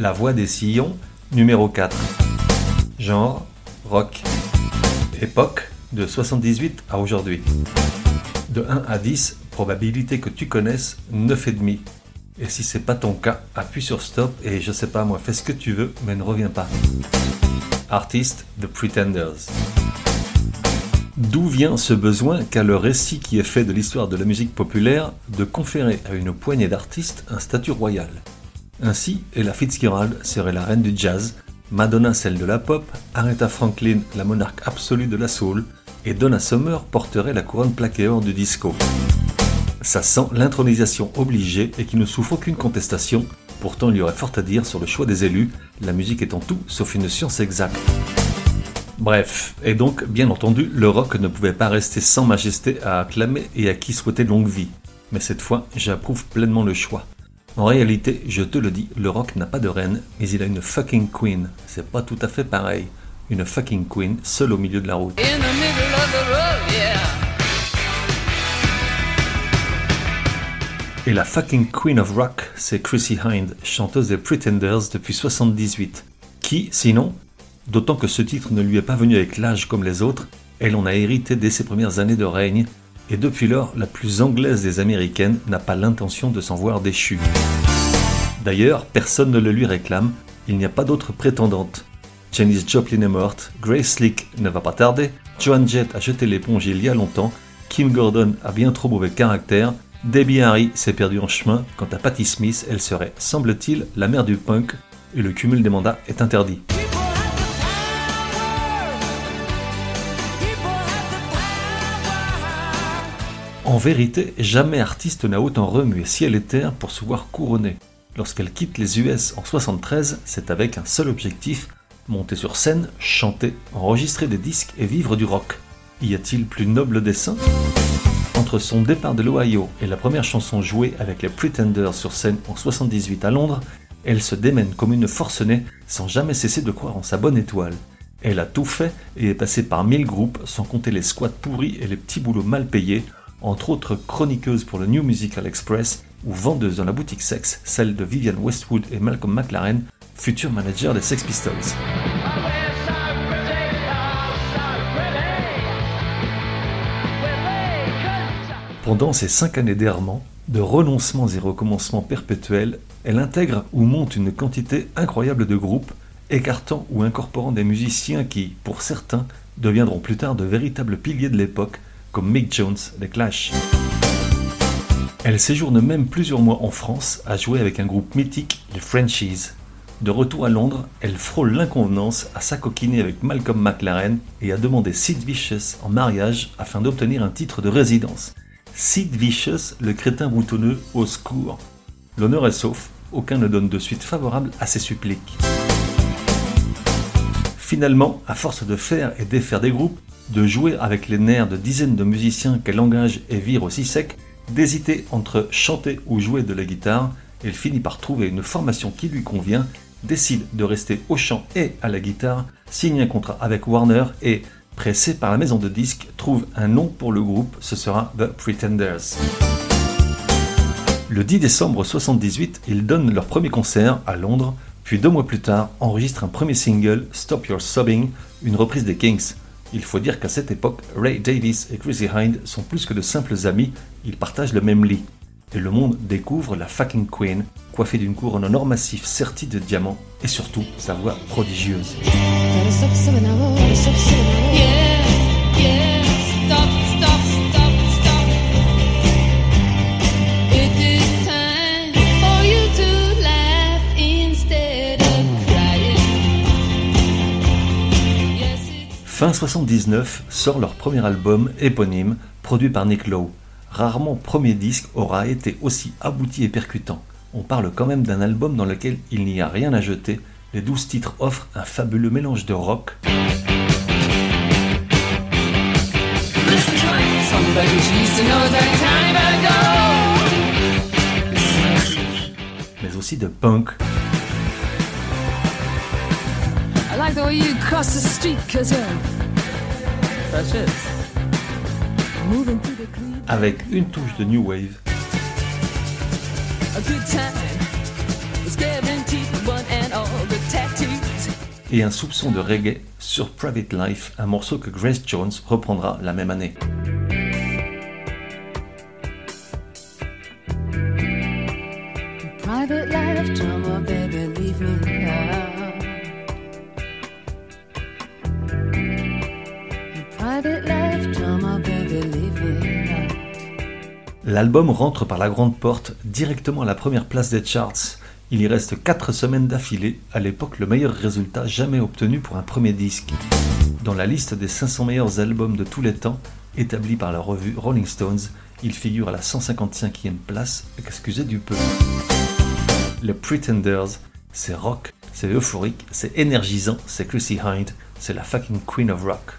La voix des sillons, numéro 4. Genre, rock. Époque, de 78 à aujourd'hui. De 1 à 10, probabilité que tu connaisses 9,5. Et si c'est pas ton cas, appuie sur stop et je sais pas moi, fais ce que tu veux, mais ne reviens pas. Artiste The Pretenders. D'où vient ce besoin qu'a le récit qui est fait de l'histoire de la musique populaire de conférer à une poignée d'artistes un statut royal? Ainsi, Ella Fitzgerald serait la reine du jazz, Madonna celle de la pop, Aretha Franklin la monarque absolue de la soul, et Donna Summer porterait la couronne plaquée or du disco. Ça sent l'intronisation obligée et qui ne souffre aucune contestation, pourtant il y aurait fort à dire sur le choix des élus, la musique étant tout sauf une science exacte. Bref, et donc, bien entendu, le rock ne pouvait pas rester sans majesté à acclamer et à qui souhaitait longue vie. Mais cette fois, j'approuve pleinement le choix. En réalité, je te le dis, le rock n'a pas de reine, mais il a une fucking queen. C'est pas tout à fait pareil. Une fucking queen, seule au milieu de la route. Et la fucking queen of rock, c'est Chrissy Hind, chanteuse des Pretenders depuis 78. Qui, sinon, d'autant que ce titre ne lui est pas venu avec l'âge comme les autres, elle en a hérité dès ses premières années de règne, et depuis lors, la plus anglaise des américaines n'a pas l'intention de s'en voir déchue. D'ailleurs, personne ne le lui réclame, il n'y a pas d'autre prétendante. Janis Joplin est morte, Grace Slick ne va pas tarder, Joan Jett a jeté l'éponge il y a longtemps, Kim Gordon a bien trop mauvais caractère, Debbie Harry s'est perdue en chemin, quant à Patti Smith, elle serait, semble-t-il, la mère du punk, et le cumul des mandats est interdit. En vérité, jamais artiste n'a autant remué ciel et terre pour se voir couronné. Lorsqu'elle quitte les US en 73, c'est avec un seul objectif, monter sur scène, chanter, enregistrer des disques et vivre du rock. Y a-t-il plus noble dessein Entre son départ de l'Ohio et la première chanson jouée avec les Pretenders sur scène en 78 à Londres, elle se démène comme une forcenée sans jamais cesser de croire en sa bonne étoile. Elle a tout fait et est passée par mille groupes sans compter les squats pourris et les petits boulots mal payés entre autres chroniqueuse pour le New Musical Express ou vendeuse dans la boutique sexe, celle de Vivian Westwood et Malcolm McLaren, futur manager des Sex Pistols. Pendant ces cinq années d'errement, de renoncements et recommencements perpétuels, elle intègre ou monte une quantité incroyable de groupes, écartant ou incorporant des musiciens qui, pour certains, deviendront plus tard de véritables piliers de l'époque, comme Mick Jones des Clash. Elle séjourne même plusieurs mois en France à jouer avec un groupe mythique, les Frenchies. De retour à Londres, elle frôle l'inconvenance à s'acoquiner avec Malcolm McLaren et à demander Sid Vicious en mariage afin d'obtenir un titre de résidence. Sid Vicious, le crétin boutonneux, au secours. L'honneur est sauf, aucun ne donne de suite favorable à ses suppliques. Finalement, à force de faire et défaire des groupes, de jouer avec les nerfs de dizaines de musiciens qu'elle engage et vire aussi sec, d'hésiter entre chanter ou jouer de la guitare, elle finit par trouver une formation qui lui convient, décide de rester au chant et à la guitare, signe un contrat avec Warner et, pressé par la maison de disques, trouve un nom pour le groupe, ce sera The Pretenders. Le 10 décembre 1978, ils donnent leur premier concert à Londres, puis deux mois plus tard enregistrent un premier single, Stop Your Sobbing, une reprise des Kings. Il faut dire qu'à cette époque, Ray Davis et Chrissy Hind sont plus que de simples amis, ils partagent le même lit. Et le monde découvre la fucking Queen, coiffée d'une couronne en or massif sertie de diamants, et surtout sa voix prodigieuse. Fin 79 sort leur premier album éponyme, produit par Nick Lowe. rarement premier disque aura été aussi abouti et percutant. On parle quand même d'un album dans lequel il n'y a rien à jeter, les douze titres offrent un fabuleux mélange de rock, mais aussi de punk, avec une touche de new wave. Et un soupçon de reggae sur Private Life, un morceau que Grace Jones reprendra la même année. Private life, drama, baby, leave me L'album rentre par la grande porte directement à la première place des charts. Il y reste 4 semaines d'affilée, à l'époque le meilleur résultat jamais obtenu pour un premier disque. Dans la liste des 500 meilleurs albums de tous les temps, établie par la revue Rolling Stones, il figure à la 155e place, excusez du peu. Les Pretenders, c'est rock, c'est euphorique, c'est énergisant, c'est Chrissy Hind, c'est la fucking Queen of Rock.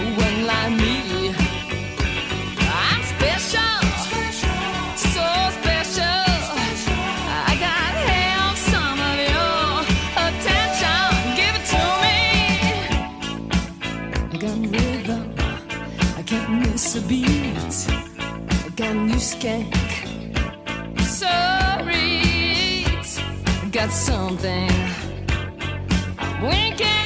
one like me. I'm special, so special. I gotta have some of your attention. Give it to me. I got rhythm, I can't miss a beat. I got new skank, sorry. I got something. Winking